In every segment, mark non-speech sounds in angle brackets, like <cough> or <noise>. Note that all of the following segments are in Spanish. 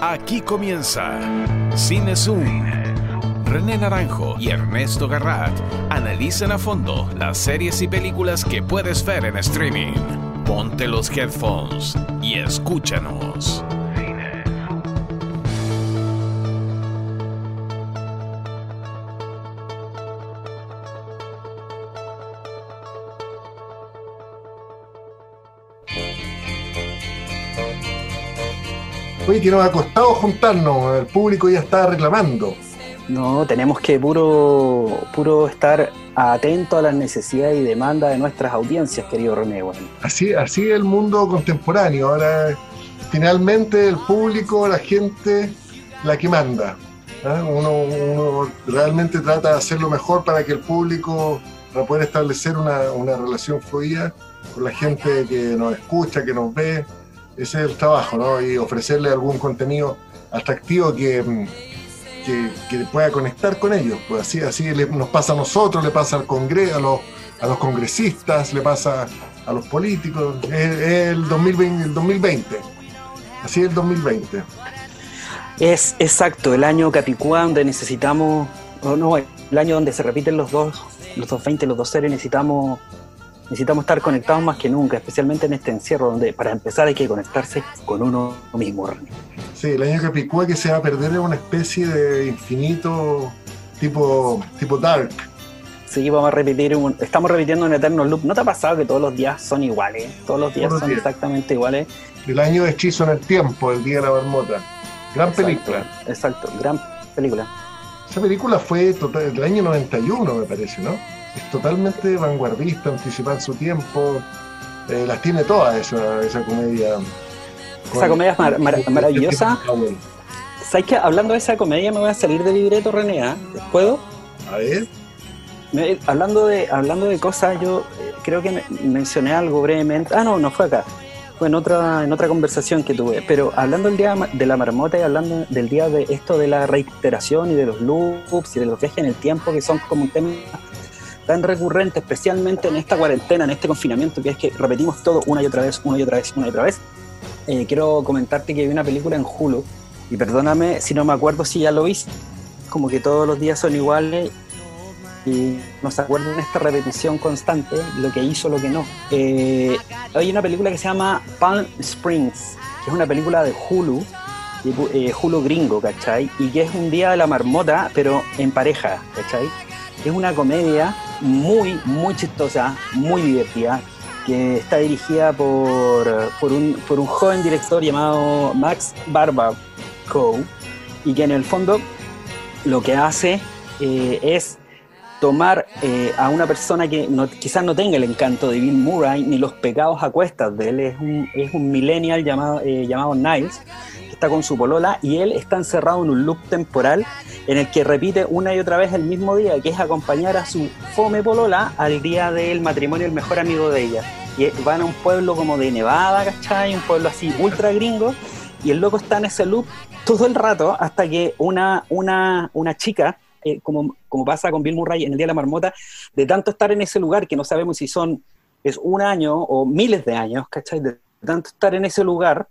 Aquí comienza Cine. René Naranjo y Ernesto Garrat analizan a fondo las series y películas que puedes ver en streaming. Ponte los headphones y escúchanos. Oye, que nos ha costado juntarnos, el público ya está reclamando. No, tenemos que puro, puro estar atento a las necesidades y demandas de nuestras audiencias, querido René. Así, así es el mundo contemporáneo. Ahora, finalmente, el público, la gente, la que manda. ¿ah? Uno, uno, realmente trata de hacer lo mejor para que el público, para poder establecer una, una relación fluida con la gente que nos escucha, que nos ve, ese es el trabajo, ¿no? Y ofrecerle algún contenido atractivo que, mm, que, pueda conectar con ellos. Pues así, así nos pasa a nosotros, le pasa al Congreso, a los, a los congresistas, le pasa a los políticos. Es, el, 2020, el 2020. Así es el 2020. Es exacto, el año Capicúa donde necesitamos, o no, el año donde se repiten los dos, los dos 20, los dos seres, necesitamos necesitamos estar conectados más que nunca, especialmente en este encierro donde para empezar hay que conectarse con uno mismo. Sí, el año picó que se va a perder es una especie de infinito tipo, tipo Dark. Sí, vamos a repetir, estamos repitiendo un eterno loop. ¿No te ha pasado que todos los días son iguales? Todos los días son exactamente iguales. El año de hechizo en el tiempo, el día de la marmota. Gran película. Exacto, gran película. Esa película fue total, del año 91, me parece, ¿no? Es totalmente vanguardista, anticipa su tiempo. Eh, las tiene todas esa, esa comedia. Esa comedia es maravillosa. ¿Sabes que hablando de esa comedia me voy a salir de libreto, René? ¿ah? ¿Puedo? A ver. hablando, de, hablando de cosas, yo eh, creo que mencioné algo brevemente. Ah, no, no fue acá. Fue en otra, en otra conversación que tuve. Pero hablando del día de la marmota y hablando del día de esto de la reiteración y de los loops y de los viajes en el tiempo, que son como un tema tan recurrente, especialmente en esta cuarentena, en este confinamiento, que es que repetimos todo una y otra vez, una y otra vez, una y otra vez. Eh, quiero comentarte que vi una película en Hulu, y perdóname si no me acuerdo si ya lo viste, como que todos los días son iguales y no se acuerdan esta repetición constante, lo que hizo, lo que no. Eh, hay una película que se llama Palm Springs, que es una película de Hulu, eh, Hulu gringo, ¿cachai? Y que es un día de la marmota, pero en pareja, ¿cachai? Es una comedia muy, muy chistosa, muy divertida, que está dirigida por, por, un, por un joven director llamado Max Barbaco y que en el fondo lo que hace eh, es tomar eh, a una persona que quizás no tenga el encanto de Bill Murray ni los pecados a cuestas de él, es un, es un millennial llamado, eh, llamado Niles, está con su polola y él está encerrado en un loop temporal en el que repite una y otra vez el mismo día, que es acompañar a su fome polola al día del matrimonio del mejor amigo de ella. Y van a un pueblo como de Nevada, ¿cachai? Un pueblo así ultra gringo, y el loco está en ese loop todo el rato hasta que una, una, una chica, eh, como, como pasa con Bill Murray en el Día de la Marmota, de tanto estar en ese lugar que no sabemos si son es un año o miles de años, ¿cachai? De tanto estar en ese lugar,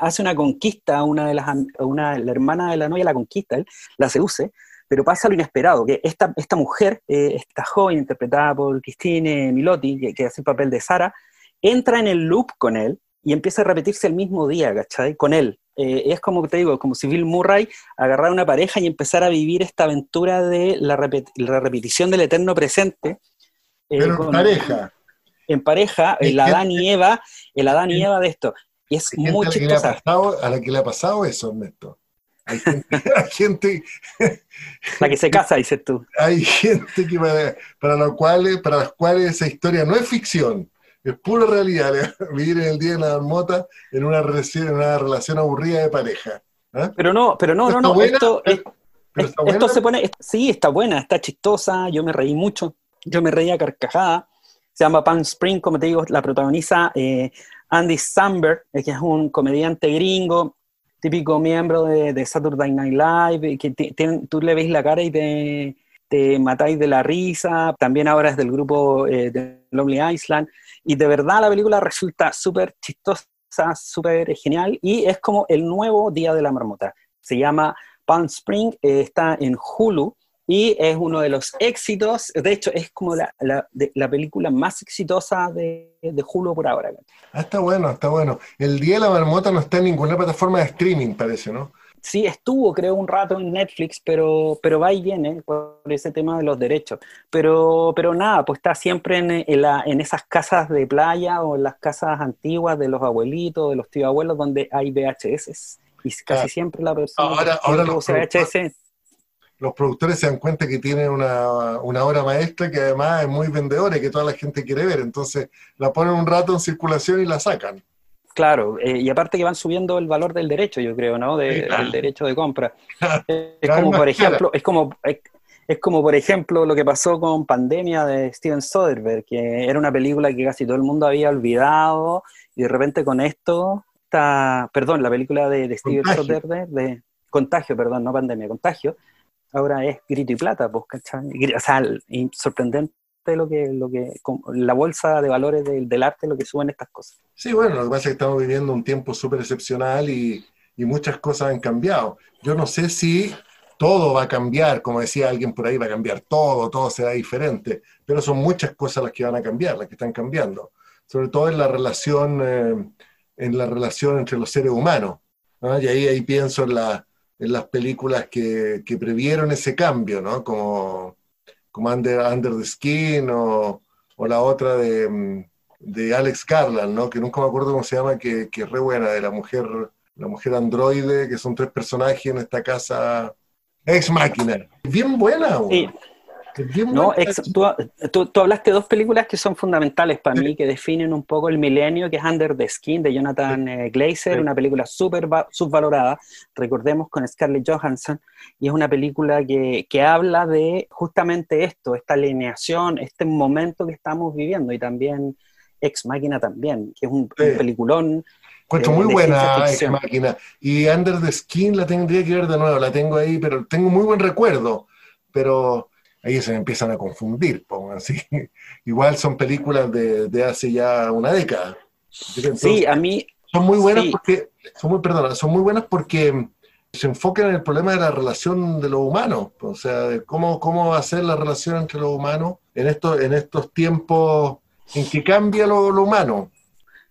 hace una conquista a una de las, una, la hermana de la novia la conquista, él la seduce, pero pasa lo inesperado, que esta, esta mujer, eh, esta joven interpretada por Christine Milotti, que, hace el papel de Sara, entra en el loop con él y empieza a repetirse el mismo día, ¿cachai? Con él. Eh, es como te digo, como si Bill Murray agarrara una pareja y empezara a vivir esta aventura de la, la repetición del eterno presente. Eh, pero en pareja. En pareja, el Adán y Eva, el Adán y Eva de esto. Y es muy chistosa. a la que le ha pasado eso, Ernesto. <laughs> Hay gente, la que se casa, dices tú. Hay gente que para, para, cuales, para las cuales esa historia no es ficción, es pura realidad. <laughs> Vivir en el día de la marmota en una relación, en una relación aburrida de pareja. ¿ah? Pero no, pero no, no, no. esto, esto se pone, sí, está buena, está chistosa. Yo me reí mucho. Yo me reía carcajada. Se llama Pan Spring, como te digo, la protagoniza eh, Andy Samberg, eh, que es un comediante gringo, típico miembro de, Saturday Night Live, que tú le ves la cara y te, matáis de la risa, también ahora es del grupo eh, de Lonely Island, y de verdad la película resulta súper chistosa, súper genial. Y es como el nuevo Día de la Marmota. Se llama Palm Spring, eh, está en Hulu y es uno de los éxitos, de hecho es como la, la, película más exitosa de, de, Hulu por ahora. Ah, está bueno, está bueno. El Día de la Marmota no está en ninguna plataforma de streaming, parece, ¿no? Sí, estuvo, creo, un rato en Netflix, pero, pero va y viene por ese tema de los derechos. Pero, pero nada, pues está siempre en, en, la, en esas casas de playa o en las casas antiguas de los abuelitos, de los tíos abuelos, donde hay VHS. Y casi siempre la persona ahora, ahora los VHS los productores se dan cuenta que tiene una, una, obra maestra que además es muy vendedora y que toda la gente quiere ver. Entonces la ponen un rato en circulación y la sacan. Claro, eh, y aparte que van subiendo el valor del derecho, yo creo, ¿no? De, Del derecho de compra. <laughs> es como, por ejemplo, es como, es, como, por ejemplo, lo que pasó con Pandemia de Steven Soderbergh, que era una película que casi todo el mundo había olvidado, y de repente con esto, está, perdón, la película de, Steven Soderbergh, de Contagio, perdón, no Pandemia, Contagio, ahora es grito y plata, pues, ¿cachai? O sea, sorprendente lo que, lo que la bolsa de valores del, arte, lo que suben estas cosas. Sí, bueno, lo que pasa es que estamos viviendo un tiempo súper excepcional y, y, muchas cosas han cambiado. Yo no sé si todo va a cambiar, como decía alguien por ahí, va a cambiar todo, todo será diferente, pero son muchas cosas las que van a cambiar, las que están cambiando, sobre todo en la relación, eh, en la relación entre los seres humanos. Y ahí, ahí pienso en la en las películas que, que previeron ese cambio, ¿no? Como, como Under, Under the Skin o, o la otra de, de, Alex Garland, ¿no? Que nunca me acuerdo cómo se llama, que, que es re buena, de la mujer, la mujer androide, que son tres personajes en esta casa ex máquina. Bien buena, Sí. No, tú, tú, hablaste de dos películas que son fundamentales para mí, que definen un poco el milenio, que es Under the Skin de Jonathan eh, Glazer, una película súper subvalorada, recordemos con Scarlett Johansson, y es una película que, que, habla de justamente esto, esta alineación, este momento que estamos viviendo, y también Ex Máquina también, que es un, peliculón. Encuentro muy buena Ex Máquina. Y Under the Skin la tendría que ver de nuevo, la tengo ahí, pero tengo muy buen recuerdo, pero ahí se empiezan a confundir, así. <laughs> Igual son películas de, hace ya una década. sí, a mí... Son muy buenas porque, son muy, perdona, son muy buenas porque se enfocan en el problema de la relación de los humanos, o sea, de cómo, cómo va a ser la relación entre los humanos en estos, en estos tiempos en que cambia lo, humano.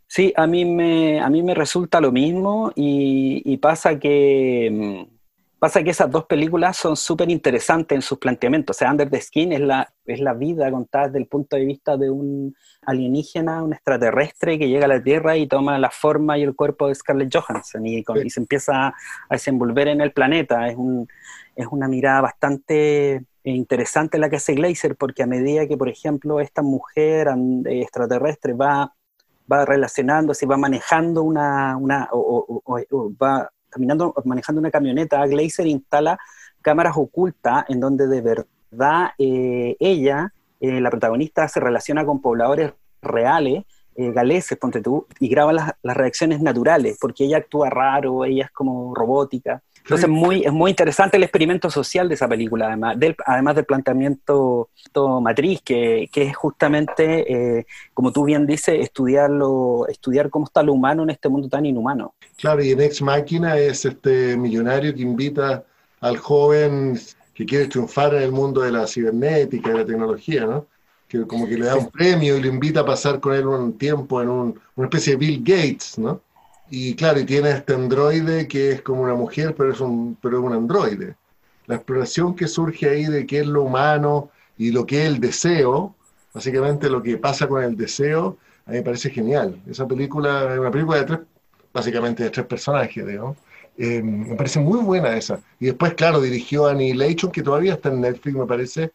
Sí, a mí me, a mí me resulta lo mismo y, y pasa que mm, Pasa que esas dos películas son súper interesantes en sus planteamientos. O sea, Under the Skin es la, es la vida contada desde el punto de vista de un alienígena, un extraterrestre que llega a la Tierra y toma la forma y el cuerpo de Scarlett Johansson y, se empieza a desenvolver en el planeta. Es, un, es una mirada bastante interesante la que hace Glazer, porque a medida que, por ejemplo, esta mujer extraterrestre va, va relacionándose, va manejando una, una o, o va caminando, manejando una camioneta, Glazer instala cámaras ocultas en donde de verdad eh, ella, eh, la protagonista, se relaciona con pobladores reales, eh, galeses, ponte tú, y graba las, las, reacciones naturales, porque ella actúa raro, ella es como robótica. Entonces muy, es muy interesante el experimento social de esa película, además del, además del planteamiento matriz, que, que es justamente, eh, como tú bien dices, estudiarlo, estudiar cómo está lo humano en este mundo tan inhumano. Claro, y en Ex Máquina es este millonario que invita al joven que quiere triunfar en el mundo de la cibernética, de la tecnología, ¿no? Que como que le da un premio y lo invita a pasar con él un tiempo en un, una especie de Bill Gates, ¿no? Y claro, y tiene este androide que es como una mujer, pero es un, pero es un androide. La exploración que surge ahí de qué es lo humano y lo que es el deseo, básicamente lo que pasa con el deseo, a mí me parece genial. Esa película es una película de tres, básicamente de tres personajes, digamos. Eh, me parece muy buena esa. Y después, claro, dirigió Annihilation, que todavía está en Netflix, me parece,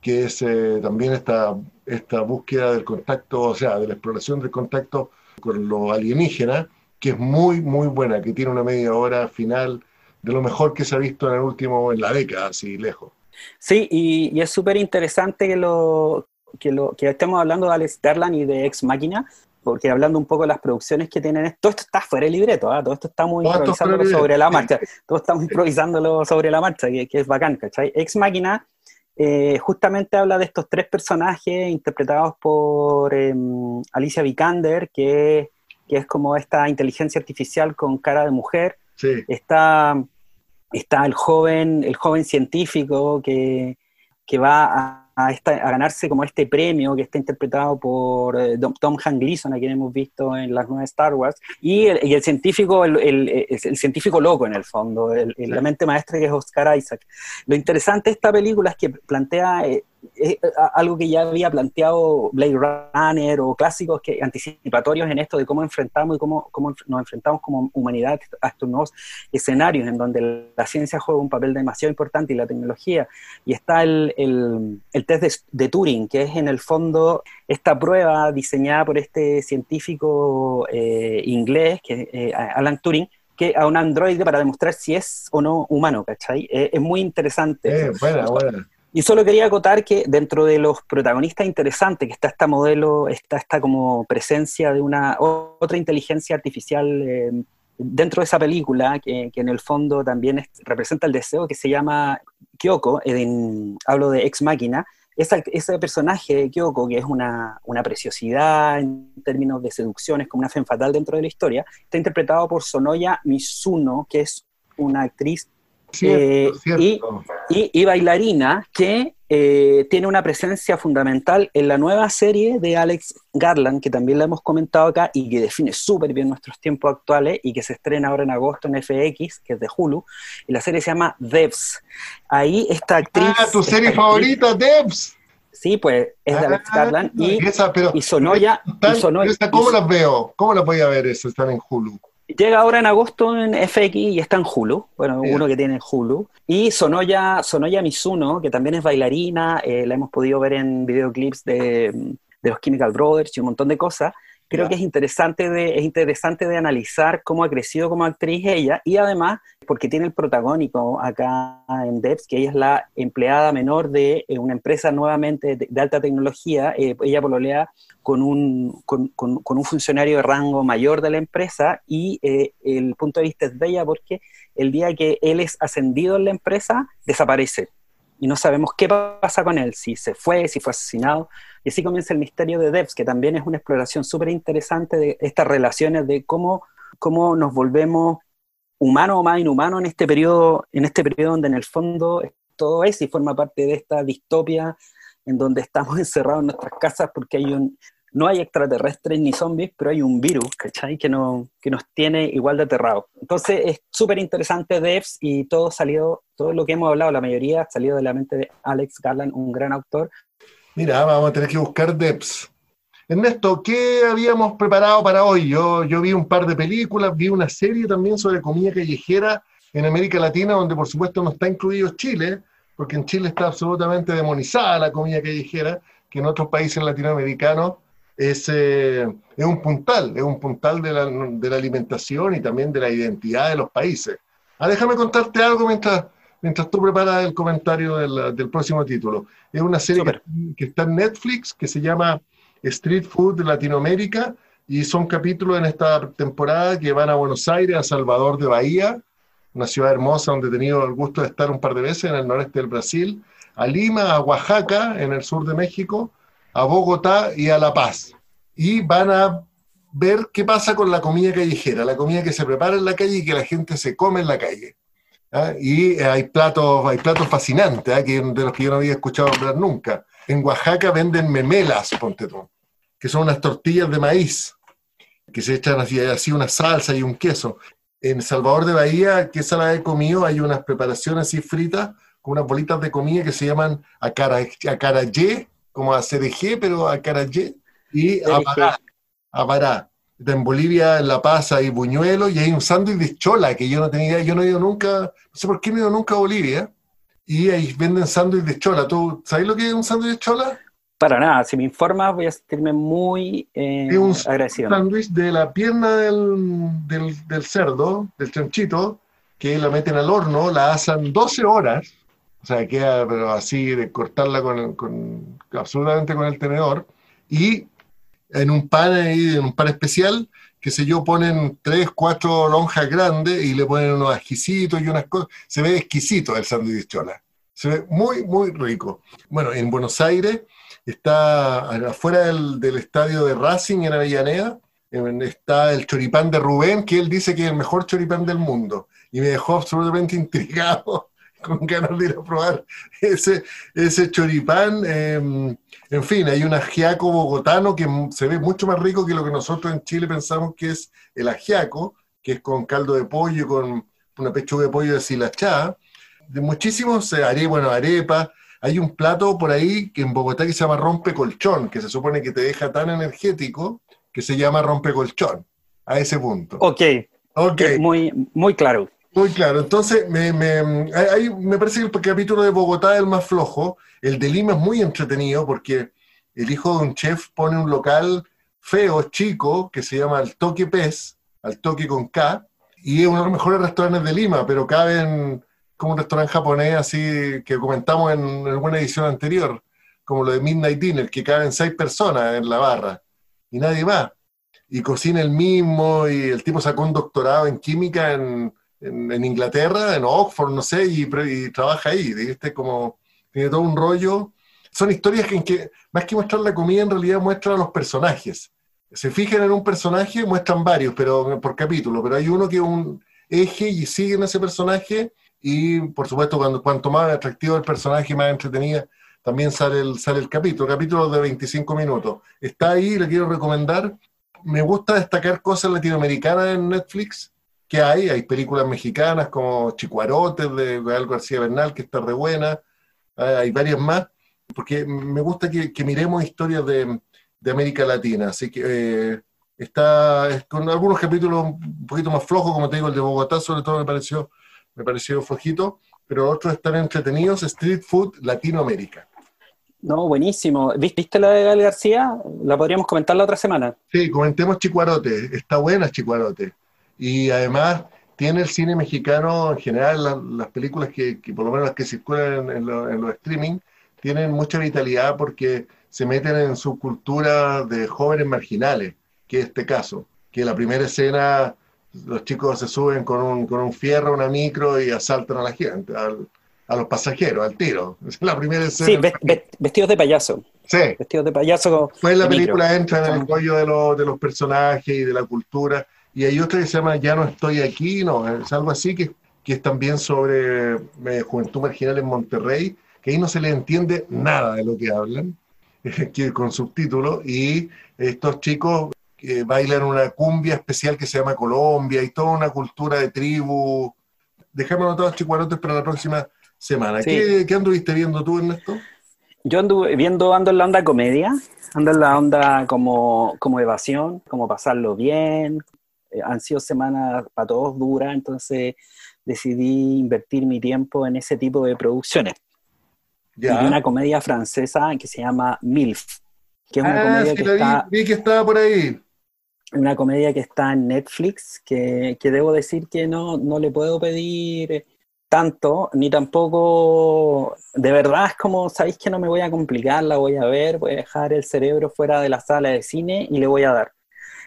que es eh, también esta, esta búsqueda del contacto, o sea, de la exploración del contacto con lo alienígena, que es muy, muy buena, que tiene una media hora final de lo mejor que se ha visto en el último, en la década, así lejos. Sí, y, es súper interesante que lo, que lo estemos hablando de Alex y de Ex Máquina, porque hablando un poco de las producciones que tienen, todo esto está fuera del libreto, ¿ah? todo esto estamos improvisándolo sobre la marcha, todo estamos improvisándolo sobre la marcha, que, es bacán, ¿cachai? Ex Máquina eh, justamente habla de estos tres personajes interpretados por em, Alicia Vikander, que que es como esta inteligencia artificial con cara de mujer. Sí. Está, está el joven, el joven científico que, que va a a, esta, a, ganarse como este premio que está interpretado por eh, Tom Hanks Gleason, a quien hemos visto en las nuevas Star Wars, y el, y el científico, el, el, el, científico loco en el fondo, sí. la mente maestra que es Oscar Isaac. Lo interesante de esta película es que plantea eh, es algo que ya había planteado Blade Runner o clásicos que, anticipatorios en esto de cómo enfrentamos y cómo, cómo nos enfrentamos como humanidad a estos nuevos escenarios en donde la ciencia juega un papel demasiado importante y la tecnología. Y está el, el, el test de, de, Turing, que es en el fondo esta prueba diseñada por este científico eh, inglés, que, eh, Alan Turing, que a un androide para demostrar si es o no humano, ¿cachai? Eh, es muy interesante. Eh, buena, buena. Y solo quería acotar que dentro de los protagonistas interesantes, que está esta modelo, está esta como presencia de una otra inteligencia artificial eh, dentro de esa película, que, que en el fondo también es, representa el deseo, que se llama Kyoko, en, hablo de Ex Máquina, esa, ese personaje de Kyoko, que es una, una, preciosidad en términos de seducciones, como una femme fatal dentro de la historia, está interpretado por Sonoya Mizuno, que es una actriz Cierto, eh, cierto. Y, y, y, bailarina que eh, tiene una presencia fundamental en la nueva serie de Alex Garland, que también la hemos comentado acá y que define súper bien nuestros tiempos actuales y que se estrena ahora en agosto en FX, que es de Hulu, y la serie se llama Devs. Ahí esta actriz... Ah, tu serie actriz, favorita, Devs. Sí, pues es de Alex Garland y, esa, pero, y Sonoya... Y Sonoya ¿Cómo las veo? ¿Cómo las voy a ver eso? Están en Hulu. Llega ahora en agosto en FX y está en Hulu, bueno, uno que tiene Hulu. Y Sonoya, Sonoya Mizuno, que también es bailarina, eh, la hemos podido ver en videoclips de, de, los Chemical Brothers y un montón de cosas. Creo que es interesante, de, es interesante de analizar cómo ha crecido como actriz ella y además porque tiene el protagónico acá en Devs, que ella es la empleada menor de eh, una empresa nuevamente de, de alta tecnología. Eh, ella pololea con un, con, con, con, un funcionario de rango mayor de la empresa y eh, el punto de vista es de ella porque el día que él es ascendido en la empresa, desaparece. Y no sabemos qué pasa con él, si se fue, si fue asesinado. Y así comienza el misterio de Devs, que también es una exploración súper interesante de estas relaciones, de cómo, cómo nos volvemos humanos o más inhumanos en este periodo, en este periodo donde en el fondo todo es y forma parte de esta distopia en donde estamos <laughs> encerrados en nuestras casas porque hay un, no hay extraterrestres ni zombies, pero hay un virus, ¿cachai? Que, no, que nos tiene igual de aterrados. Entonces es súper interesante Devs y todo salió, todo lo que hemos hablado, la mayoría ha salido de la mente de Alex Garland, un gran autor. Mira, vamos a tener que buscar Devs. Ernesto, ¿qué habíamos preparado para hoy? Yo vi un par de películas, vi una serie también sobre comida callejera en América Latina, donde por supuesto no está incluido Chile, porque en Chile está absolutamente demonizada la comida callejera, que en otros países latinoamericanos es, eh, es un puntal, es un puntal de la, de la, alimentación y también de la identidad de los países. Ah, déjame contarte algo mientras, mientras tú preparas el comentario del, del próximo título. Es una serie que, que, está en Netflix que se llama Street Food Latinoamérica y son capítulos en esta temporada que van a Buenos Aires, a Salvador de Bahía, una ciudad hermosa donde he tenido el gusto de estar un par de veces en el noreste del Brasil, a Lima, a Oaxaca, en el sur de México, a Bogotá y a La Paz. Y van a ver qué pasa con la comida callejera, la comida que se prepara en la calle y que la gente se come en la calle. Y hay platos, hay platos fascinantes, que, de los que yo no había escuchado hablar nunca. En Oaxaca venden memelas, ponte tú, que son unas tortillas de maíz, que se echan así, así una salsa y un queso. En Salvador de Bahía, que esa la he comido, hay unas preparaciones así fritas con unas bolitas de comida que se llaman acarayé, como a CDG, pero acarayé, y abará. abará. En Bolivia, en La Paz, hay buñuelo y hay un sándwich de chola que yo no tenía, yo no he ido nunca, no sé por qué no he ido nunca a Bolivia, y ahí venden sándwich de chola. ¿Tú sabes lo que es un sándwich de chola? Para nada, si me informas voy a sentirme muy eh, es un agradecido. sándwich de la pierna del, del, del, cerdo, del chanchito, que la meten al horno, la asan 12 horas, o sea, queda pero así de cortarla con, absolutamente con el tenedor, y en un pan ahí, en un pan especial, que sé yo, ponen tres, cuatro lonjas grandes y le ponen unos ajicitos y unas cosas. Se ve exquisito el sándwich chola. Se ve muy, muy rico. Bueno, en Buenos Aires está afuera del, del, estadio de Racing en Avellaneda, está el choripán de Rubén, que él dice que es el mejor choripán del mundo. Y me dejó absolutamente <laughs> intrigado, <laughs> con ganas de ir a probar ese, ese choripán. Em, en fin, hay un ajiaco bogotano que se ve mucho más rico que lo que nosotros en Chile pensamos que es el ajiaco, que es con caldo de pollo, con una pechuga de pollo deshilachada. De muchísimos, eh, bueno, arepas. Hay un plato por ahí que en Bogotá que se llama rompe colchón, que se supone que te deja tan energético que se llama rompecolchón, a ese punto. Ok. Ok. Muy, muy claro. Muy claro. Entonces, me, me, me parece que el capítulo de Bogotá es el más flojo. El de Lima es muy entretenido porque el hijo de un chef pone un local feo, chico, que se llama El Toque Pez, al toque con K, y es uno de los mejores restaurantes de Lima, pero caben como un restaurante japonés así que comentamos en, en alguna edición anterior, como lo de Midnight Dinner, que caben seis personas en la barra y nadie va. Y cocina el mismo, y el tipo sacó un doctorado en química en, en, Inglaterra, en Oxford, no sé, y, trabaja ahí, ¿viste? Como tiene todo un rollo. Son historias que, en que, más que mostrar la comida, en realidad muestran a los personajes. Se fijan en un personaje, muestran varios, pero por capítulo, pero hay uno que es un eje y siguen ese personaje, y por supuesto, cuando, cuanto más atractivo el personaje, más entretenida también sale el, sale el capítulo, capítulo de 25 minutos. Está ahí, le quiero recomendar. Me gusta destacar cosas latinoamericanas en Netflix que hay. Hay películas mexicanas como Chicuarotes de Gael García Bernal, que está re buena. Hay varias más, porque me gusta que, miremos historias de, de, América Latina. Así que eh, está con algunos capítulos un poquito más flojos, como te digo, el de Bogotá sobre todo me pareció, me pareció flojito, pero otros están entretenidos. Street Food Latinoamérica. No, buenísimo. ¿Viste la de Gal García? La podríamos comentar la otra semana. Sí, comentemos Chicuarote. Está buena Chicuarote. Y además tiene el cine mexicano en general, las películas que, por lo menos las que circulan en, los streaming, tienen mucha vitalidad porque se meten en su cultura de jóvenes marginales, que es este caso. Que la primera escena, los chicos se suben con un, con un fierro, una micro y asaltan a la gente, al, a los pasajeros, al tiro. <laughs> Es la primera escena. Sí, vestidos de payaso. Sí. Vestidos de payaso. Pues la película entra en el rollo de, de, los personajes y de la cultura. Y hay otra que se llama Ya no estoy aquí, no, es algo así que, que es también sobre eh, juventud marginal en Monterrey, que ahí no se le entiende nada de lo que hablan, <laughs> que con subtítulos, y estos chicos que bailan una cumbia especial que se llama Colombia y toda una cultura de tribu. Dejémonos todos chicuarotes para la próxima semana. ¿Qué, ¿Qué, anduviste viendo tú, Ernesto? Yo anduve viendo, ando en la onda comedia, ando en la onda como, como evasión, como pasarlo bien. Eh, han sido semanas para todos duras, entonces decidí invertir mi tiempo en ese tipo de producciones. Ya. una comedia francesa que se llama MILF, que es una ah, comedia que está... Vi, que estaba por ahí. Una comedia que está en Netflix, que, que debo decir que no, no le puedo pedir tanto, ni tampoco, de verdad es como, sabéis que no me voy a complicar, la voy a ver, voy a dejar el cerebro fuera de la sala de cine y le voy a dar.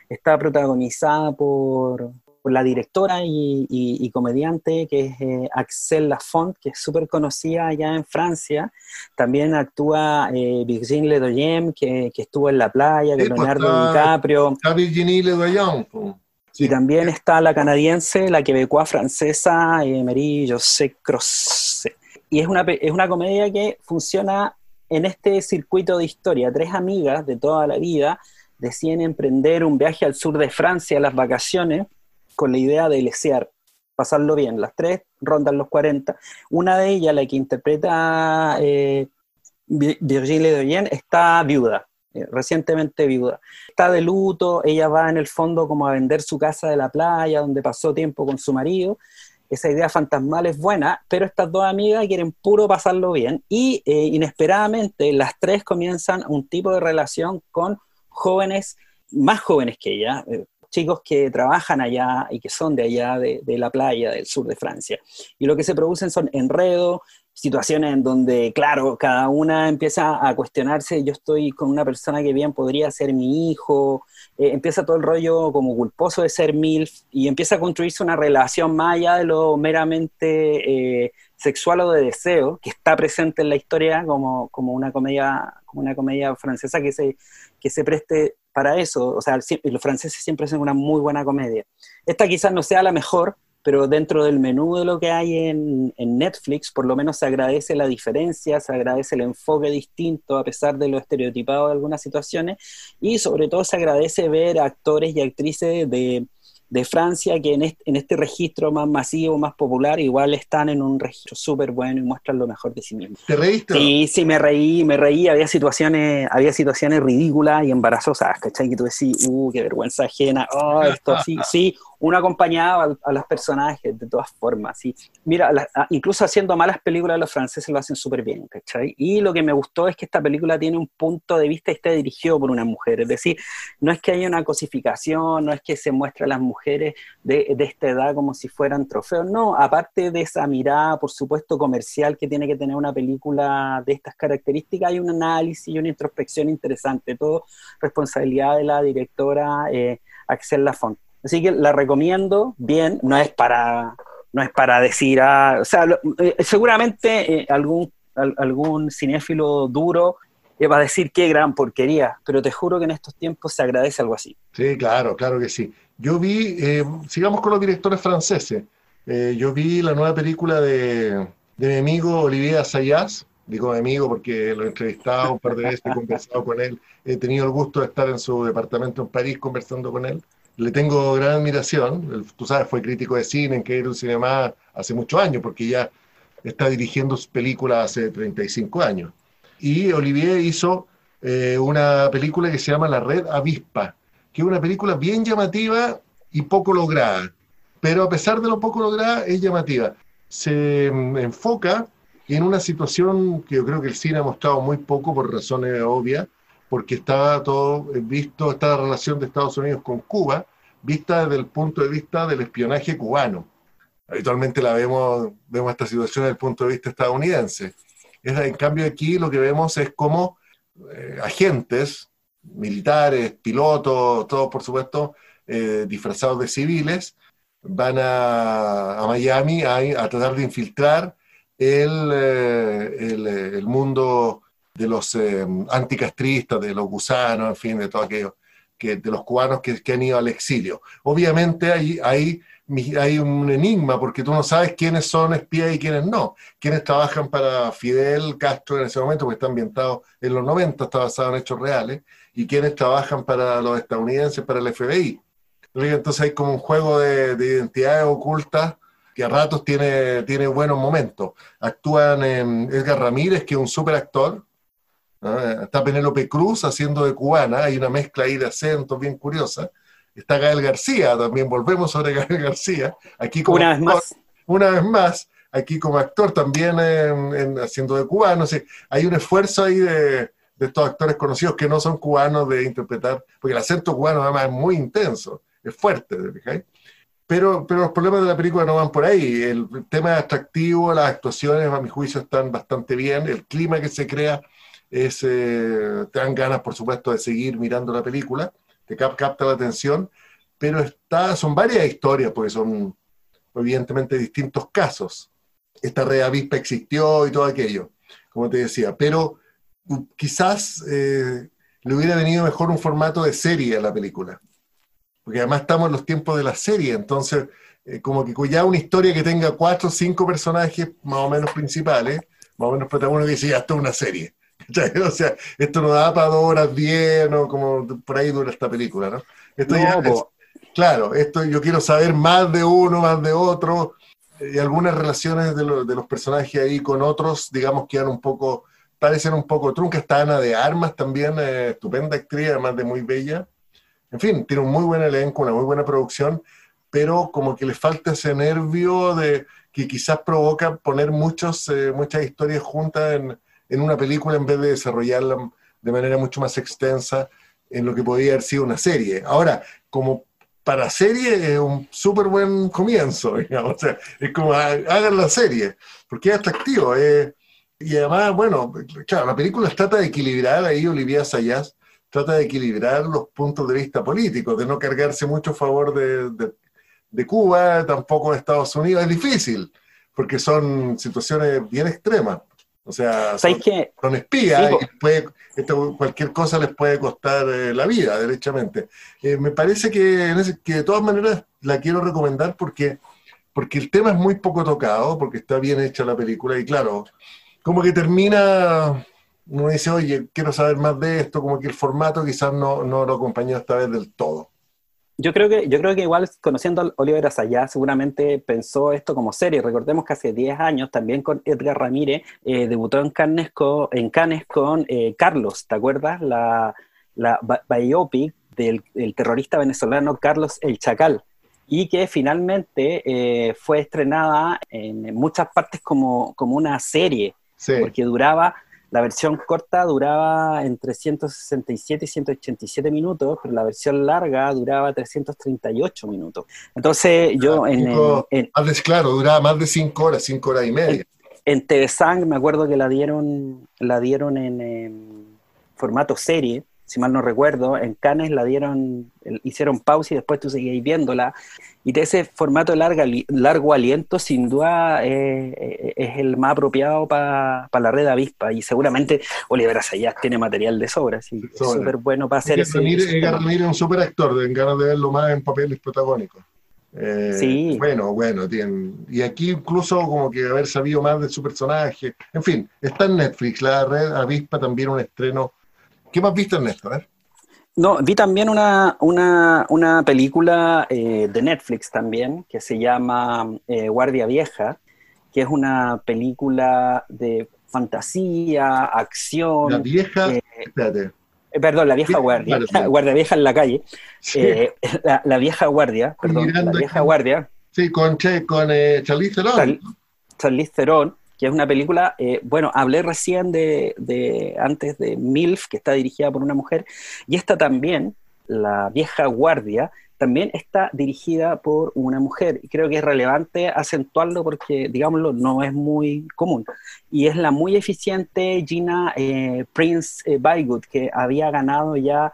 Está protagonizada por, la directora y, comediante que es eh, Axel Lafont, que es súper conocida allá en Francia. También actúa eh, Virginie Ledoyen, que, que estuvo en la playa, de pues Leonardo DiCaprio. Está Virginie Ledoyen. Y también está la canadiense, la quebecoa francesa, eh, Marie José Croce. Y es una, es una comedia que funciona en este circuito de historia. Tres amigas de toda la vida deciden emprender un viaje al sur de Francia a las vacaciones con la idea de lesear, pasarlo bien. Las tres rondan los 40. Una de ellas, la que interpreta eh, Virginie Ledoyen, está viuda. Eh, recientemente viuda. Está de luto, ella va en el fondo como a vender su casa de la playa, donde pasó tiempo con su marido. Esa idea fantasmal es buena, pero estas dos amigas quieren puro pasarlo bien y eh, inesperadamente las tres comienzan un tipo de relación con jóvenes más jóvenes que ella, eh, chicos que trabajan allá y que son de allá, de, de, la playa del sur de Francia. Y lo que se producen son enredos, situaciones en donde, claro, cada una empieza a cuestionarse, yo estoy con una persona que bien podría ser mi hijo, eh, empieza todo el rollo como culposo de ser MILF y empieza a construirse una relación más allá de lo meramente eh, sexual o de deseo, que está presente en la historia como, como, una, comedia, como una comedia francesa que se, que se preste para eso. O sea, los franceses siempre hacen una muy buena comedia. Esta quizás no sea la mejor, pero dentro del menú de lo que hay en, Netflix, por lo menos se agradece la diferencia, se agradece el enfoque distinto a pesar de lo estereotipado de algunas situaciones, y sobre todo se agradece ver actores y actrices de, de Francia que en este, registro más masivo, más popular, igual están en un registro súper bueno y muestran lo mejor de sí mismos. ¿Te reíste? Sí, sí, me reí, me reí, había situaciones, había situaciones ridículas y embarazosas, ¿cachai? Que tú decís, uh, qué vergüenza ajena, oh, esto sí, sí, uno acompañaba a, los personajes de todas formas. ¿sí? Mira, incluso haciendo malas películas, los franceses lo hacen súper bien, ¿cachai? Y lo que me gustó es que esta película tiene un punto de vista y está dirigido por una mujer. Es decir, no es que haya una cosificación, no es que se muestre a las mujeres de, de esta edad como si fueran trofeos. No, aparte de esa mirada, por supuesto, comercial que tiene que tener una película de estas características, hay un análisis y una introspección interesante. Todo responsabilidad de la directora eh, Axel Lafont. Así que la recomiendo, bien, no es para, no es para decir, ah, o sea, eh, seguramente eh, algún, algún cinéfilo duro va a decir qué gran porquería, pero te juro que en estos tiempos se agradece algo así. Sí, claro, claro que sí. Yo vi, eh, sigamos con los directores franceses, yo vi la nueva película de, de mi amigo Olivier Assayas, digo mi amigo porque lo he entrevistado un par de veces, he conversado con él, he tenido el gusto de estar en su departamento en París conversando con él le tengo gran admiración. Tú sabes, fue crítico de cine en un cinema hace muchos años, porque ya está dirigiendo sus películas hace 35 años. Y Olivier hizo eh, una película que se llama La Red Avispa, que es una película bien llamativa y poco lograda. Pero a pesar de lo poco lograda, es llamativa. Se mm, enfoca en una situación que yo creo que el cine ha mostrado muy poco por razones obvias, porque estaba todo visto, esta relación de Estados Unidos con Cuba, vista desde el punto de vista del espionaje cubano. Habitualmente la vemos, vemos esta situación desde el punto de vista estadounidense. en cambio aquí lo que vemos es como eh, agentes, militares, pilotos, todos por supuesto eh, disfrazados de civiles, van a, Miami a, tratar de infiltrar el, eh, el mundo de los eh, anticastristas, de los gusanos, en fin, de todo aquello, que, de los cubanos que, han ido al exilio. Obviamente hay, hay, hay un enigma porque tú no sabes quiénes son espías y quiénes no. Quiénes trabajan para Fidel Castro en ese momento, porque está ambientado en los 90, está basado en hechos reales, y quiénes trabajan para los estadounidenses, para el FBI. Entonces hay como un juego de, de identidades ocultas que a ratos tiene, tiene buenos momentos. Actúan en Edgar Ramírez, que es un super actor, Está Penélope Cruz haciendo de cubana, hay una mezcla ahí de acentos bien curiosa. Está Gael García, también volvemos sobre <laughs> Gael García. Aquí como una vez más. Una vez más, aquí como actor también haciendo de cubano. hay un esfuerzo ahí de, estos actores conocidos que no son cubanos de interpretar, porque el acento cubano además es muy intenso, es fuerte, Pero, pero los problemas de la película no van por ahí. El tema es atractivo, las actuaciones a mi juicio están bastante bien, el clima que se crea es, eh, te dan ganas, por supuesto, de seguir mirando la película, te capta la atención, pero está, son varias historias, porque son evidentemente distintos casos. Esta red avispa existió y todo aquello, como te decía, pero uh, quizás eh, le hubiera venido mejor un formato de serie a la película, porque además estamos en los tiempos de la serie, entonces eh, como que ya una historia que tenga cuatro o cinco personajes más o menos principales, más o menos protagonistas, dice, ya, esto es una serie. <laughs> O sea, esto no da para dos horas bien o como por ahí dura esta película, ¿no? Esto claro, esto yo quiero saber más de uno, más de otro, y algunas relaciones de, de los personajes ahí con otros, digamos, quedan un poco, parecen un poco truncas. Está Ana de Armas también, eh, estupenda actriz, además de muy bella. En fin, tiene un muy buen elenco, una muy buena producción, pero como que le falta ese nervio de que quizás provoca poner muchos, eh, muchas historias juntas en, en una película en vez de desarrollarla de manera mucho más extensa en lo que podría haber sido una serie. Ahora, como para serie es un súper buen comienzo. <laughs> O sea, es como hagan la serie, porque es atractivo. Eh, y además, bueno, claro, la película trata de equilibrar, ahí Olivia Sayas trata de equilibrar los puntos de vista políticos, de no cargarse mucho a favor de, de Cuba, tampoco de Estados Unidos. Es difícil, porque son situaciones bien extremas. O sea, son, que, son espías y cualquier cosa les puede costar eh, la vida, derechamente. Eh, me parece que, que de todas maneras la quiero recomendar porque, porque el tema es muy poco tocado, porque está bien hecha la película y claro, como que termina, uno dice, oye, quiero saber más de esto, como que el formato quizás no, no lo acompañó esta vez del todo. Yo creo que, yo creo que igual conociendo a Oliver Asayá seguramente pensó esto como serie. Recordemos que hace 10 años también con Edgar Ramírez eh, debutó en Cannes con, en Cannes con eh, Carlos, ¿te acuerdas? La, la biopic del, terrorista venezolano Carlos El Chacal y que finalmente eh, fue estrenada en muchas partes como, como una serie, porque duraba la versión corta duraba entre 167 y 187 minutos, pero la versión larga duraba 338 minutos. Entonces yo en, Claro, duraba más de 5 horas, 5 horas y media. En, en me acuerdo que la dieron, la dieron en, formato serie, si mal no recuerdo, en Cannes la dieron, hicieron pausa y después tú seguías viéndola. Y de ese formato larga, largo aliento, sin duda, eh, eh, es el más apropiado para la red avispa. Y seguramente Oliver Asayas tiene material de sobra, así es súper bueno para hacer ese. Ramírez es un súper actor, den ganas de verlo más en papeles protagónicos. Eh, sí. Bueno, bueno, y aquí incluso como que haber sabido más de su personaje. En fin, está en Netflix, la red avispa también un estreno. ¿Qué más viste, Ernesto? Ver. No, vi también una, una, película eh, de Netflix también que se llama eh, Guardia Vieja, que es una película de fantasía, acción. La vieja, eh, espérate. perdón, la vieja guardia, <laughs> guardia vieja en la calle, la, vieja guardia, perdón, la vieja guardia. Sí, con, con Charlize Theron. Charlize Theron, que es una película, eh, bueno, hablé recién de, antes de MILF, que está dirigida por una mujer, y esta también, La vieja guardia, también está dirigida por una mujer. Y creo que es relevante acentuarlo porque, digámoslo, no es muy común. Y es la muy eficiente Gina eh, Prince eh, Bygood, que había ganado ya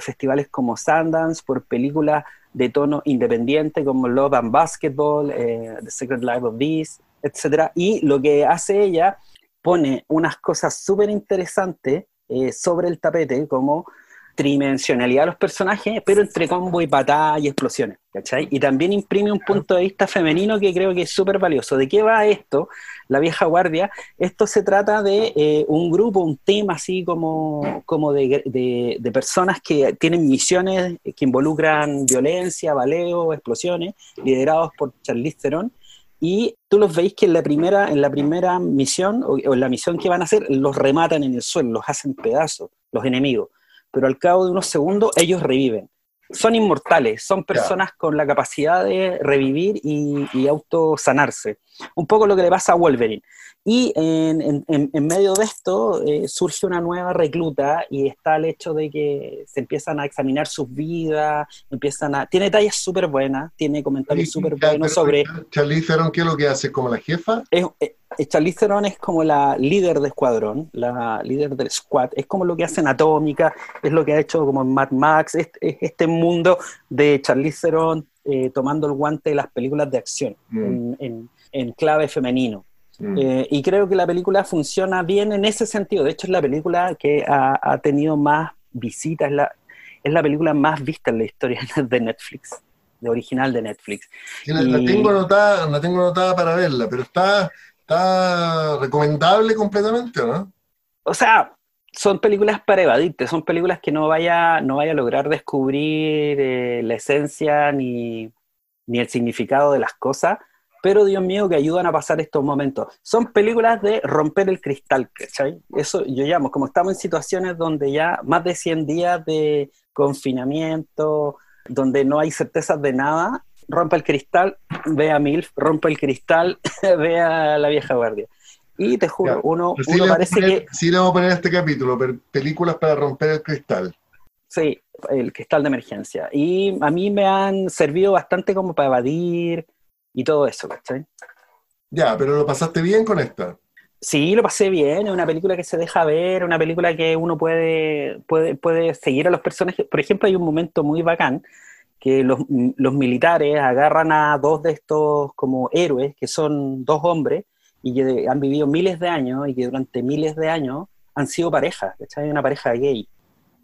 festivales como Sundance por películas de tono independiente como Love and Basketball, The Secret Life of Bees, etcétera. Y lo que hace ella, pone unas cosas súper interesantes eh, sobre el tapete, como tridimensionalidad de los personajes, pero entre combo y patada y explosiones, ¿cachai? Y también imprime un punto de vista femenino que creo que es súper valioso. ¿De qué va esto? La vieja guardia. Esto se trata de eh, un grupo, un team así como, como de, de, personas que tienen misiones que involucran violencia, baleo, explosiones, liderados por Charlize Theron, y tú los veis que en la primera, en la primera misión, o, en la misión que van a hacer, los rematan en el suelo, los hacen pedazos, los enemigos. Pero al cabo de unos segundos, ellos reviven. Son inmortales, son personas con la capacidad de revivir y, y autosanarse. Un poco lo que le pasa a Wolverine. Y en, medio de esto eh, surge una nueva recluta y está el hecho de que se empiezan a examinar sus vidas, empiezan a... Tiene detalles súper buenas, tiene comentarios súper buenos sobre... Charlize Theron, ¿qué es lo que hace? ¿Como la jefa? Es, es, eh, Charlize Theron es como la líder de escuadrón, la líder del squad, es como lo que hace en Atómica, es lo que ha hecho como en Mad Max, es, este mundo de Charlize Theron eh, tomando el guante de las películas de acción mm. en clave femenino. Mm. Eh, y creo que la película funciona bien en ese sentido. De hecho, es la película que ha, tenido más visitas, es la, es la película más vista en la historia <laughs> de Netflix, de original de Netflix. La, tengo anotada, la tengo anotada para verla, pero está, está recomendable completamente, ¿no? O sea, son películas para evadirte, son películas que no vaya, no vaya a lograr descubrir eh, la esencia ni, ni el significado de las cosas, pero Dios mío que ayudan a pasar estos momentos. Son películas de romper el cristal, ¿cachai? Eso yo llamo, como estamos en situaciones donde ya más de 100 días de confinamiento, donde no hay certezas de nada, rompe el cristal, ve a MILF, rompe el cristal, <laughs> ve a la vieja guardia. Y te juro, uno, parece que... Sí, le vamos a poner este capítulo, películas para romper el cristal. Sí, el cristal de emergencia. Y a mí me han servido bastante como para evadir, y todo eso, ¿cachai? Ya, pero lo pasaste bien con esta. Sí, lo pasé bien, es una película que se deja ver, una película que uno puede, puede, puede seguir a los personajes. Por ejemplo, hay un momento muy bacán que los, los militares agarran a dos de estos como héroes, que son dos hombres, y que han vivido miles de años y que durante miles de años han sido pareja, ¿cachai? Una pareja gay.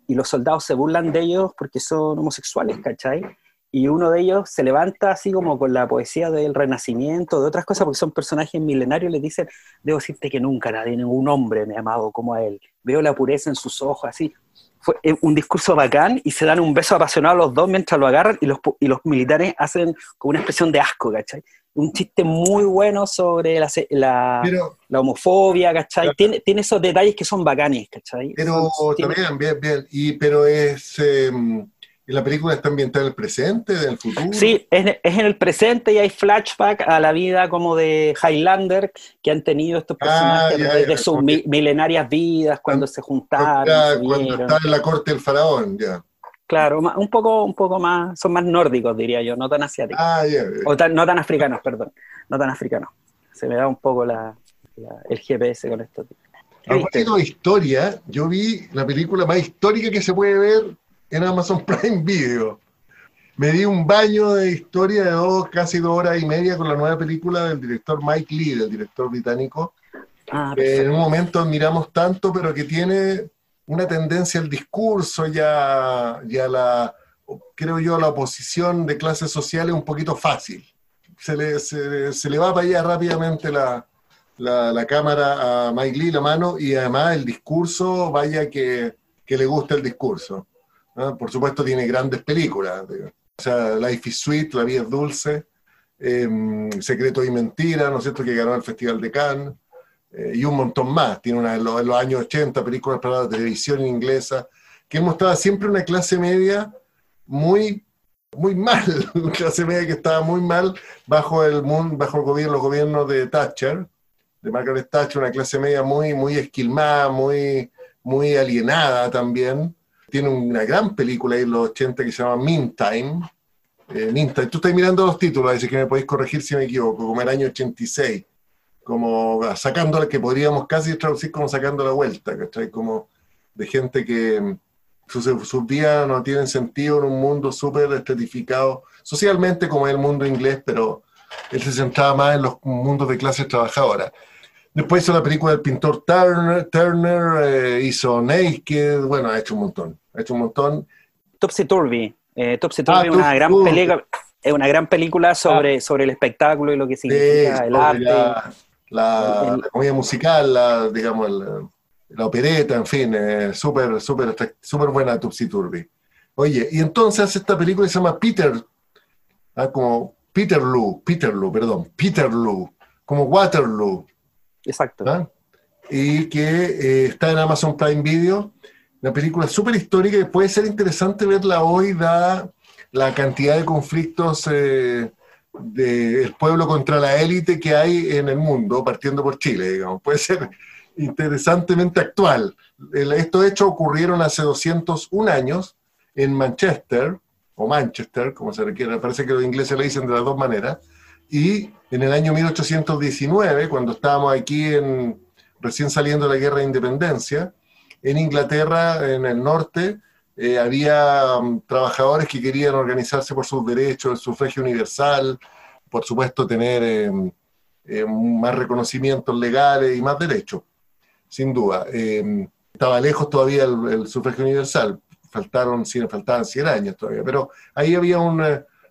Y los soldados se burlan de ellos porque son homosexuales, ¿cachai? Y uno de ellos se levanta así como con la poesía del renacimiento, de otras cosas, porque son personajes milenarios, le dicen, debo decirte que nunca nadie, ningún hombre me ha amado como a él, veo la pureza en sus ojos, así. Fue un discurso bacán y se dan un beso apasionado los dos mientras lo agarran y los, y los militares hacen como una expresión de asco, ¿cachai? Un chiste muy bueno sobre la, la, homofobia, ¿cachai? Tiene, tiene esos detalles que son bacanes, ¿cachai? Pero también, bien, bien, y, pero es... Em, ¿Y la película está ambientada en el presente, en el futuro? Sí, es, en el presente y hay flashback a la vida como de Highlander que han tenido estos ah, personajes desde sus milenarias vidas, cuando se juntaron. cuando están en la corte del faraón, ya. Claro, un poco, un poco más, son más nórdicos, diría yo, no tan asiáticos. Ah, ya, O no tan africanos, perdón, no tan africanos. Se me da un poco la, el GPS con esto. A propósito de historia, yo vi la película más histórica que se puede ver en Amazon <laughs> Prime Video. Me di un baño de historia de dos, casi dos horas y media con la nueva película del director Mike Lee, del director británico. Ah, en un momento admiramos tanto, pero que tiene una tendencia al discurso ya, ya la, creo yo, la oposición de clases sociales un poquito fácil. Se le, se, le va para allá rápidamente la, la, la, cámara a Mike Lee, la mano, y además el discurso, vaya que, que le gusta el discurso. Por supuesto tiene grandes películas, o sea, Life is Sweet, La vida es dulce, em, Secreto y Mentira, ¿no es cierto?, que ganó el Festival de Cannes, eh, y un montón más. Tiene una en los, años 80, películas para la televisión inglesa, que mostraba siempre una clase media muy muy mal, <laughs> clase media que estaba muy mal bajo el bajo el gobierno, los gobiernos de Thatcher, de Margaret Thatcher, una clase media muy, muy esquilmada, muy, muy alienada también, tiene una gran película ahí en los 80 que se llama Meantime. Eh, Meantime. Tú estás mirando los títulos, así que me podéis corregir si me equivoco, como el año 86, como sacando que podríamos casi traducir como sacando la vuelta, ¿cachai? Como de gente que sus, sus días no tienen sentido en un mundo súper estratificado, socialmente como es el mundo inglés, pero él se centraba más en los mundos de clases trabajadoras. Después hizo la película del pintor Turner, Turner eh, hizo Naked, bueno, ha hecho un montón, ha hecho un montón. Topsy Turvy, eh, Topsy Turvy ah, es una gran película, es una gran película sobre, ah. sobre el espectáculo y lo que significa el arte. La, la, comedia musical, la, digamos, la, opereta, en fin, eh, súper, súper, súper buena Topsy Turvy. Oye, y entonces hace esta película que se llama Peter, ah, como Peterloo, Peterloo, perdón, Peterloo, como Waterloo. Exacto. ¿Ah? Y que eh, está en Amazon Prime Video. Una película súper histórica que puede ser interesante verla hoy, dada la cantidad de conflictos eh, del pueblo contra la élite que hay en el mundo, partiendo por Chile, digamos. Puede ser interesantemente actual. Estos hechos ocurrieron hace 201 años en Manchester, o Manchester, como se requiere, parece que los ingleses le dicen de las dos maneras, y en el año 1819, cuando estábamos aquí en, recién saliendo de la guerra de independencia, en Inglaterra, en el norte, eh, había um, trabajadores que querían organizarse por sus derechos, el sufragio universal, por supuesto tener eh, eh, más reconocimientos legales y más derechos, sin duda. estaba lejos todavía el, sufragio universal, faltaron, faltaban 100 años todavía, pero ahí había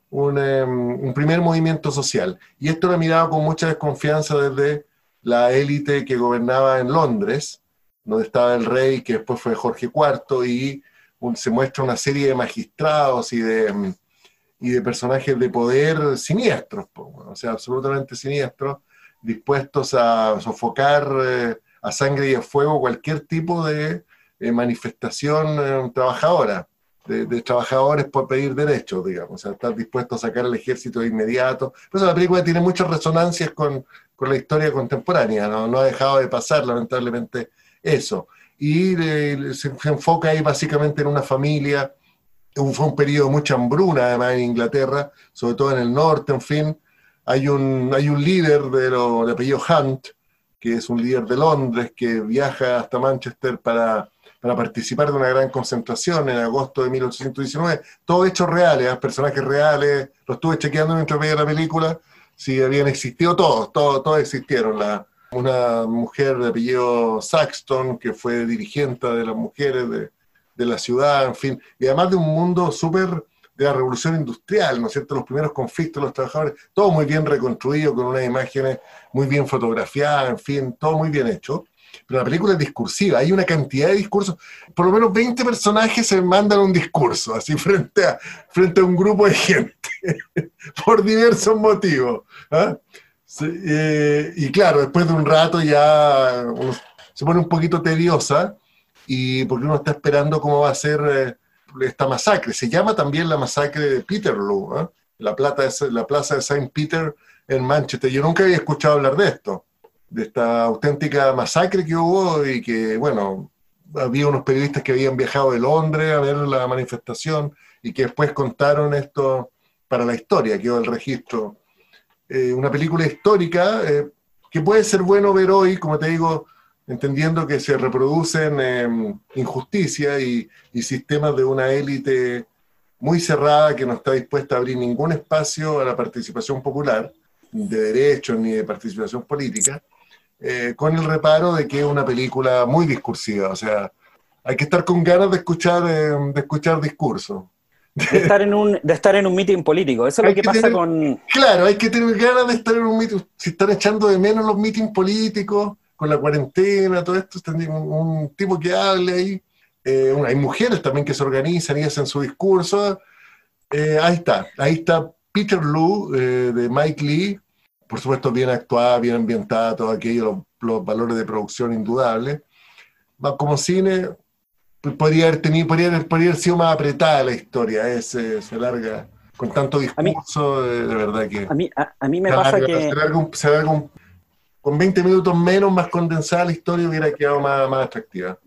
un Em, un, primer movimiento social. Y esto era mirado con mucha desconfianza desde la élite que gobernaba en Londres, donde estaba el rey, que después fue Jorge IV, y se muestra una serie de magistrados y de, em, y de personajes de poder siniestros, o sea, absolutamente siniestros, dispuestos a sofocar eh, a sangre y a fuego cualquier tipo de eh, manifestación em, trabajadora de, trabajadores por pedir derechos, digamos, o sea, estar dispuesto a sacar el ejército de inmediato. Por eso la película tiene muchas resonancias con, con la historia contemporánea, ¿no? no ha dejado de pasar, lamentablemente, eso. Y se, enfoca ahí básicamente en una familia, fue un periodo de mucha hambruna además en Inglaterra, sobre todo en el norte, en fin. Hay un, hay un líder de, lo, de apellido Hunt, que es un líder de Londres, que viaja hasta Manchester para para participar de una gran concentración en agosto de 1819. Todos hechos reales, ¿eh? personajes reales, lo estuve chequeando mientras veía la película, si habían existido todos, todos, todos existieron. Una mujer de apellido Saxton, que fue dirigente de las mujeres de, de la ciudad, en fin, y además de un mundo súper de la revolución industrial, ¿no es cierto? Los primeros conflictos de los trabajadores, todo muy bien reconstruido, con unas imágenes muy bien fotografiadas, en fin, todo muy bien hecho. Pero la película es discursiva, hay una cantidad de discursos, por lo menos 20 personajes se mandan un discurso, así frente a, frente a un grupo de gente, <laughs> por diversos motivos. ¿ah? Eh, y claro, después de un rato ya se pone un poquito tediosa, y porque uno está esperando cómo va a ser eh, esta masacre. Se llama también la masacre de Peterloo, ¿eh? la, plata la plaza de Saint Peter en Manchester. Yo nunca había escuchado hablar de esto, de esta auténtica masacre que hubo y que, bueno, había unos periodistas que habían viajado de Londres a ver la manifestación y que después contaron esto para la historia, quedó el registro. Eh, una película histórica eh, que puede ser bueno ver hoy, como te digo, entendiendo que se reproducen em, injusticias y, sistemas de una élite muy cerrada que no está dispuesta a abrir ningún espacio a la participación popular, de derechos ni de participación política, eh, con el reparo de que es una película muy discursiva, o sea, hay que estar con ganas de escuchar, em, de escuchar discursos. De estar, en un, de estar en un meeting político, eso es lo que, pasa con... Claro, hay que tener ganas de estar en un meeting, si están echando de menos los meetings políticos, con la cuarentena, todo esto, un, un tipo que hable ahí. Eh, hay mujeres también que se organizan y hacen su discurso. Eh, ahí está, ahí está Peter eh, de Mike Lee, por supuesto bien actuada, bien ambientada, todo aquello, los, valores de producción indudables. Como cine, pues, podría haber tenido, podría haber, sido más apretada la historia, se larga con tanto discurso, de, verdad que... A mí, a, mí me pasa que... Se larga un, con 20 minutos menos, más condensada la historia, hubiera quedado más, más atractiva.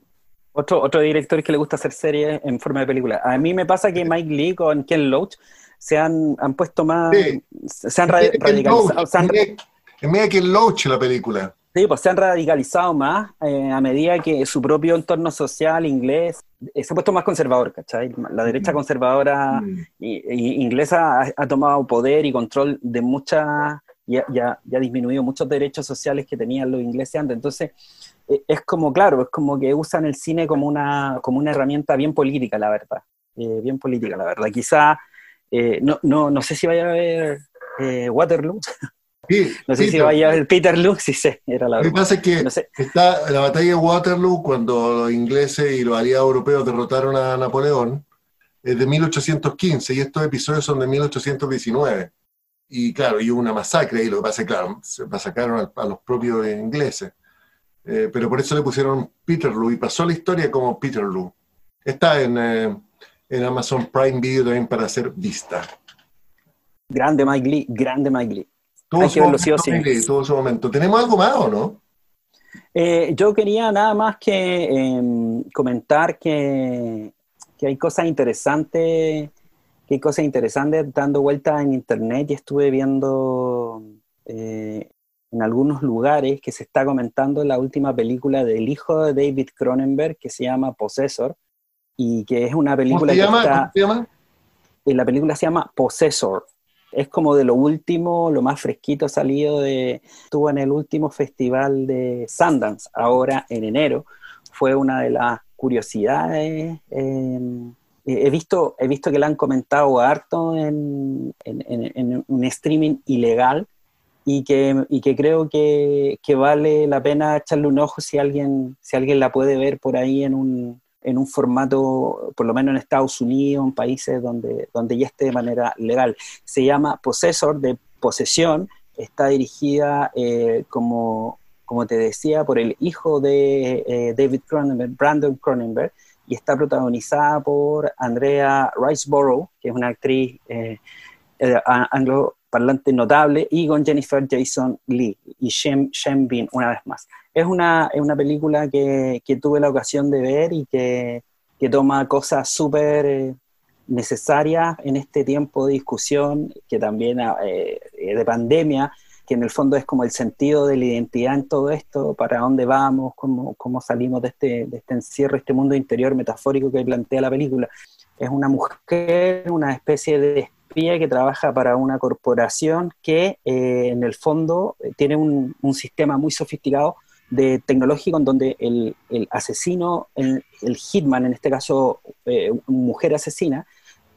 Otro, otro director que le gusta hacer series en forma de película. A mí me pasa que Mike Lee con Ken Loach se han, han puesto más. Se han radicalizado. En medio de Ken Loach la película. Sí, pues se han radicalizado más eh, a medida que su propio entorno social inglés eh, se ha puesto más conservador, ¿cachai? La derecha mm. conservadora mm. inglesa ha, ha, tomado poder y control de muchas ya, ya, ya disminuido muchos derechos sociales que tenían los ingleses antes. Entonces, eh, es como, claro, es como que usan el cine como una, como una herramienta bien política, la verdad. Eh, bien política, la verdad. Quizá, eh, no, no, no sé si vaya a ver Waterloo. Sí, <laughs> no sé si vaya a ver Peterloo, sí sé, era la verdad. Lo que pasa es que está la batalla de Waterloo, cuando los ingleses y los aliados europeos derrotaron a Napoleón, es de 1815 y estos episodios son de 1819 y claro, y hubo una masacre, y lo que pasa es claro, se masacraron a, los propios ingleses. Eh, pero por eso le pusieron Peterloo y pasó la historia como Peterloo. Está en, eh, en Amazon Prime Video también para ser vista. Grande Mike Lee, grande Mike Lee. Tuvo su, momento, su momento. ¿Tenemos algo más o no? Eh, yo quería nada más que em, comentar que, que, hay cosas interesantes qué cosas interesantes dando vueltas en internet y estuve viendo eh, en algunos lugares que se está comentando la última película del hijo de David Cronenberg que se llama Possessor y que es una película ¿Cómo se llama? ¿Cómo se llama? Y la película se llama Possessor. Es como de lo último, lo más fresquito salido de... Estuvo en el último festival de Sundance, ahora en enero. Fue una de las curiosidades he, visto, he visto que la han comentado harto en, un streaming ilegal y que, que creo que, vale la pena echarle un ojo si alguien, si alguien la puede ver por ahí en un, en un formato, por lo menos en Estados Unidos, en países donde, donde ya esté de manera legal. Se llama Possessor de posesión, está dirigida eh, como, como te decía, por el hijo de eh, David Cronenberg, Brandon Cronenberg, y está protagonizada por Andrea Riceborough, que es una actriz eh, eh, angloparlante notable, y con Jennifer Jason Lee y Shem, Shem Bin una vez más. Es una, es una película que, que, tuve la ocasión de ver y que, que toma cosas súper eh, necesarias en este tiempo de discusión, que también de pandemia, que en el fondo es como el sentido de la identidad en todo esto, para dónde vamos, cómo, cómo salimos de este, de este encierro, este mundo interior metafórico que plantea la película. Es una mujer, una especie de espía que trabaja para una corporación que eh, en el fondo eh, tiene un, sistema muy sofisticado de tecnológico en donde el, asesino, el, hitman, en este caso eh, mujer asesina,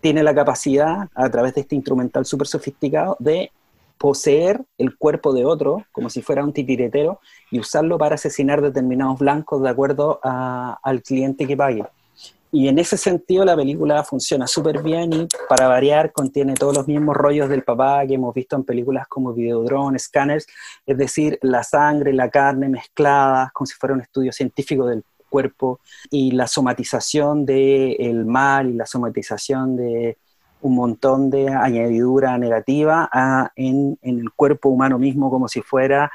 tiene la capacidad a través de este instrumental súper sofisticado de poseer el cuerpo de otro, como si fuera un titiretero, y usarlo para asesinar determinados blancos de acuerdo al cliente que pague. Y en ese sentido la película funciona súper bien y para variar contiene todos los mismos rollos del papá que hemos visto en películas como Videodrome, Scanners, es decir, la sangre, la carne mezcladas como si fuera un estudio científico del cuerpo y la somatización del mal y la somatización de un montón de añadidura negativa en, en, el cuerpo humano mismo como si fuera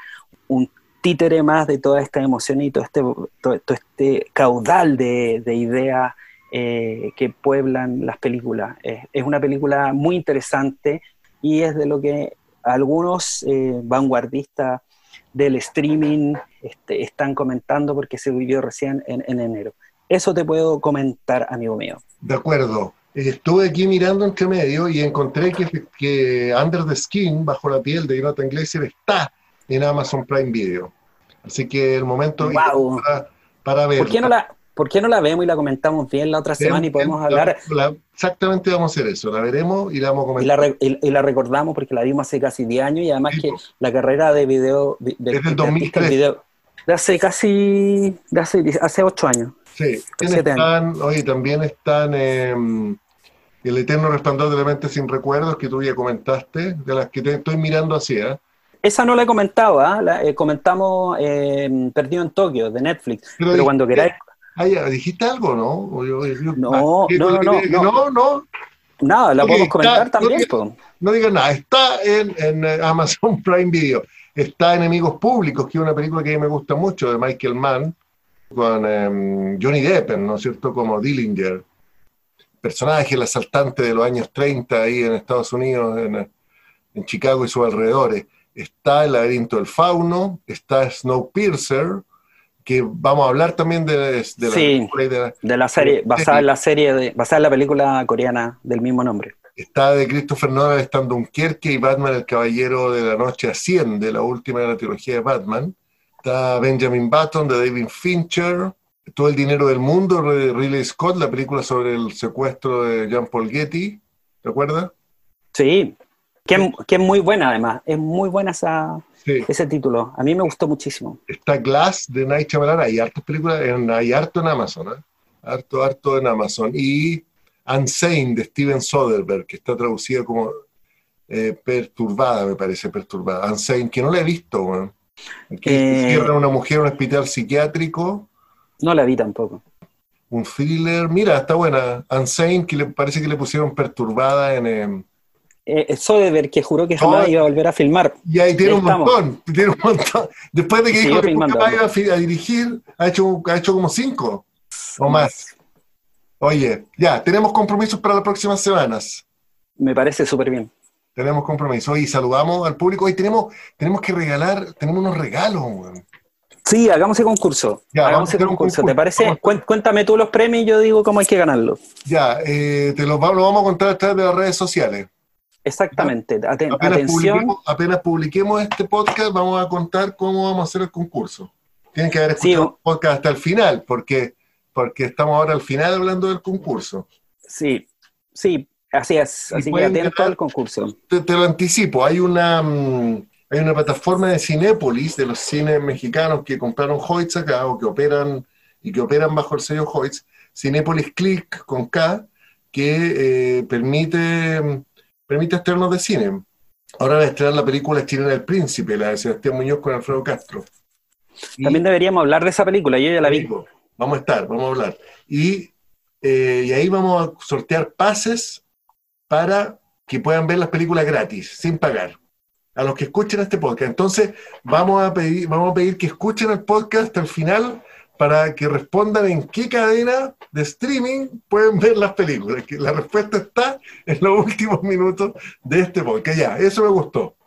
un títere más de toda esta emoción y todo este, todo, este caudal de, de ideas eh, que pueblan las películas. es una película muy interesante y es de lo que algunos eh, vanguardistas del streaming este, están comentando porque se vivió recién en, enero. Eso te puedo comentar, amigo mío. De acuerdo. Estuve aquí mirando entre medio y encontré que, que Under the Skin, bajo la piel de Jonathan Glazer, está en Amazon Prime Video. Así que el momento para, para ver. ¿Por qué no la, ¿por qué no la vemos y la comentamos bien la otra semana y podemos hablar? exactamente vamos a hacer eso, la veremos y la vamos a comentar. Y la, recordamos porque la vimos hace casi 10 años y además que la carrera de video... De, es del 2003. Video, de hace casi, de hace, hace 8 años. Sí, están, oye, también están em, El Eterno Resplandor de la Mente Sin Recuerdos, que tú ya comentaste, de las que te estoy mirando así, ¿eh? Esa no la he comentado, ¿ah? ¿eh? comentamos em, Perdido en Tokio, de Netflix. Pero, cuando queráis, Ah, ¿dijiste algo, no? no, no, no, no, no, Nada, la podemos comentar también. No digas nada, está en, en, eh, Amazon <laughs> Prime Video, está Enemigos Públicos, que es una película que a mí me gusta mucho, de Michael Mann, con em, Johnny Depp, ¿no es cierto?, como Dillinger, personaje, el asaltante de los años 30 ahí en Estados Unidos, en, en Chicago y sus alrededores. Está El laberinto del fauno, está Snowpiercer, que vamos a hablar también de, de, la, de, la, serie, basada en la serie, de, basada en la película coreana del mismo nombre. Está de Christopher Nolan, está Dunkerque y Batman, el Caballero de la Noche Asciende, la última de la trilogía de Batman. Está Benjamin Button de David Fincher, Todo el dinero del mundo de Ridley Scott, la película sobre el secuestro de Jean Paul Getty, ¿te acuerdas? Sí, que, que es muy buena además, es muy buena esa, ese título. A mí me gustó muchísimo. Está Glass de Night Shyamalan, hay hartas películas, en, hay harto en Amazon, ¿eh? harto, harto en Amazon. Y Unsane de Steven Soderbergh, que está traducida como eh, perturbada, me parece, perturbada. Unsane, que no la he visto, Que eh, cierra una mujer en un hospital psiquiátrico. No la vi tampoco. Un thriller, mira, está buena. Unsane, que le parece que le pusieron perturbada en, em, eh, Soderbergh que juró que jamás iba a volver a filmar. Y ahí tiene un montón, tiene un montón. Después de que dijo que nunca iba a, dirigir, ha hecho, ha hecho como cinco o más. Oye, ya, tenemos compromisos para las próximas semanas. Me parece súper bien. Tenemos compromisos. Y saludamos al público. Hoy tenemos, tenemos que regalar, tenemos unos regalos. Sí, hagamos ese concurso. hagamos ese concurso. ¿Te parece? Cuéntame tú los premios y yo digo cómo hay que ganarlos. Ya, eh, te los, lo vamos a contar a través de las redes sociales. Exactamente. apenas, atención. Publiquemos, apenas publiquemos este podcast, vamos a contar cómo vamos a hacer el concurso. Tienen que haber escuchado el podcast hasta el final, porque, porque estamos ahora al final hablando del concurso. Sí, sí, así es. Así que atento al concurso. Te, lo anticipo, hay una, mm, hay una plataforma de Cinépolis, de los cines mexicanos que compraron Hoyts acá o que operan y que operan bajo el sello Hoyts, Cinépolis Click con K, que eh, permite mm, permite estrenos de cine. Ahora va a estrenar la película Chilena El Príncipe, la de Sebastián Muñoz con Alfredo Castro. También deberíamos hablar de esa película, yo ya la vi. Vamos a estar, vamos a hablar. Y, eh, y ahí vamos a sortear pases para que puedan ver las películas gratis, sin pagar, a los que escuchen este podcast. Entonces, vamos a pedir, vamos a pedir que escuchen el podcast hasta el final para que respondan en qué cadena de streaming pueden ver las películas. Que la respuesta está en los últimos minutos de este podcast. Ya, eso me gustó.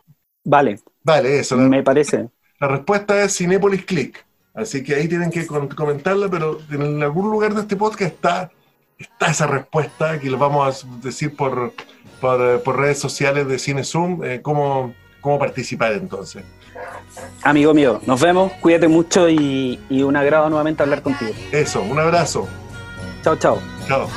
Vale. Vale, eso. me parece. La respuesta es Cinepolis Click. Así que ahí tienen que comentarla, pero en algún lugar de este podcast está, está esa respuesta que les vamos a decir por, por, redes sociales de Cine Zoom, ¿cómo, ¿cómo participar entonces? Amigo mío, nos vemos, cuídate mucho y, y un agrado nuevamente hablar contigo. Eso, un abrazo. Chao, chao. Chao.